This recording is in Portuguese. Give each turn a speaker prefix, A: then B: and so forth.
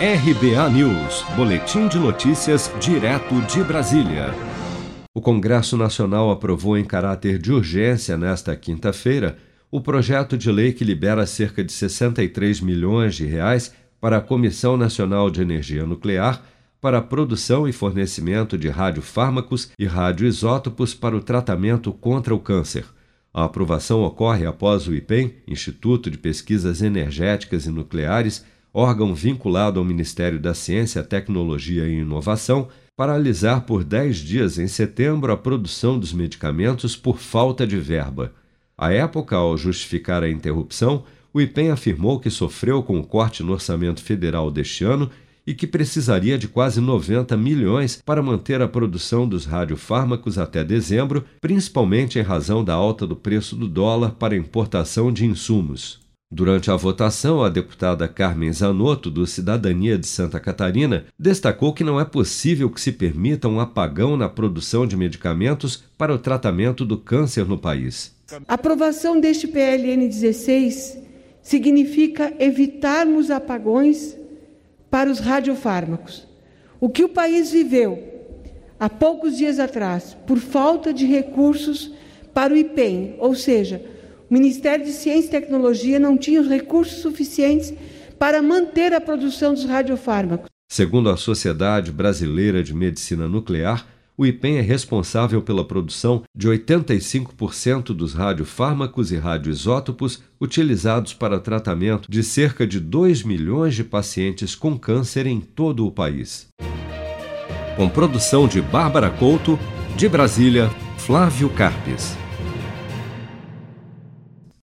A: RBA News, Boletim de Notícias, direto de Brasília. O Congresso Nacional aprovou em caráter de urgência nesta quinta-feira o projeto de lei que libera cerca de 63 milhões de reais para a Comissão Nacional de Energia Nuclear para a produção e fornecimento de radiofármacos e radioisótopos para o tratamento contra o câncer. A aprovação ocorre após o IPEM, Instituto de Pesquisas Energéticas e Nucleares, órgão vinculado ao Ministério da Ciência, Tecnologia e Inovação, paralisar por 10 dias em setembro a produção dos medicamentos por falta de verba. À época, ao justificar a interrupção, o IPEM afirmou que sofreu com o corte no orçamento federal deste ano e que precisaria de quase 90 milhões para manter a produção dos radiofármacos até dezembro, principalmente em razão da alta do preço do dólar para importação de insumos. Durante a votação, a deputada Carmen Zanotto, do Cidadania de Santa Catarina, destacou que não é possível que se permita um apagão na produção de medicamentos para o tratamento do câncer no país.
B: A aprovação deste PLN 16 significa evitarmos apagões para os radiofármacos. O que o país viveu há poucos dias atrás, por falta de recursos para o IPEM, ou seja, o Ministério de Ciência e Tecnologia não tinha os recursos suficientes para manter a produção dos radiofármacos.
A: Segundo a Sociedade Brasileira de Medicina Nuclear, o IPEM é responsável pela produção de 85% dos radiofármacos e radioisótopos utilizados para tratamento de cerca de 2 milhões de pacientes com câncer em todo o país. Com produção de Bárbara Couto, de Brasília, Flávio Carpes.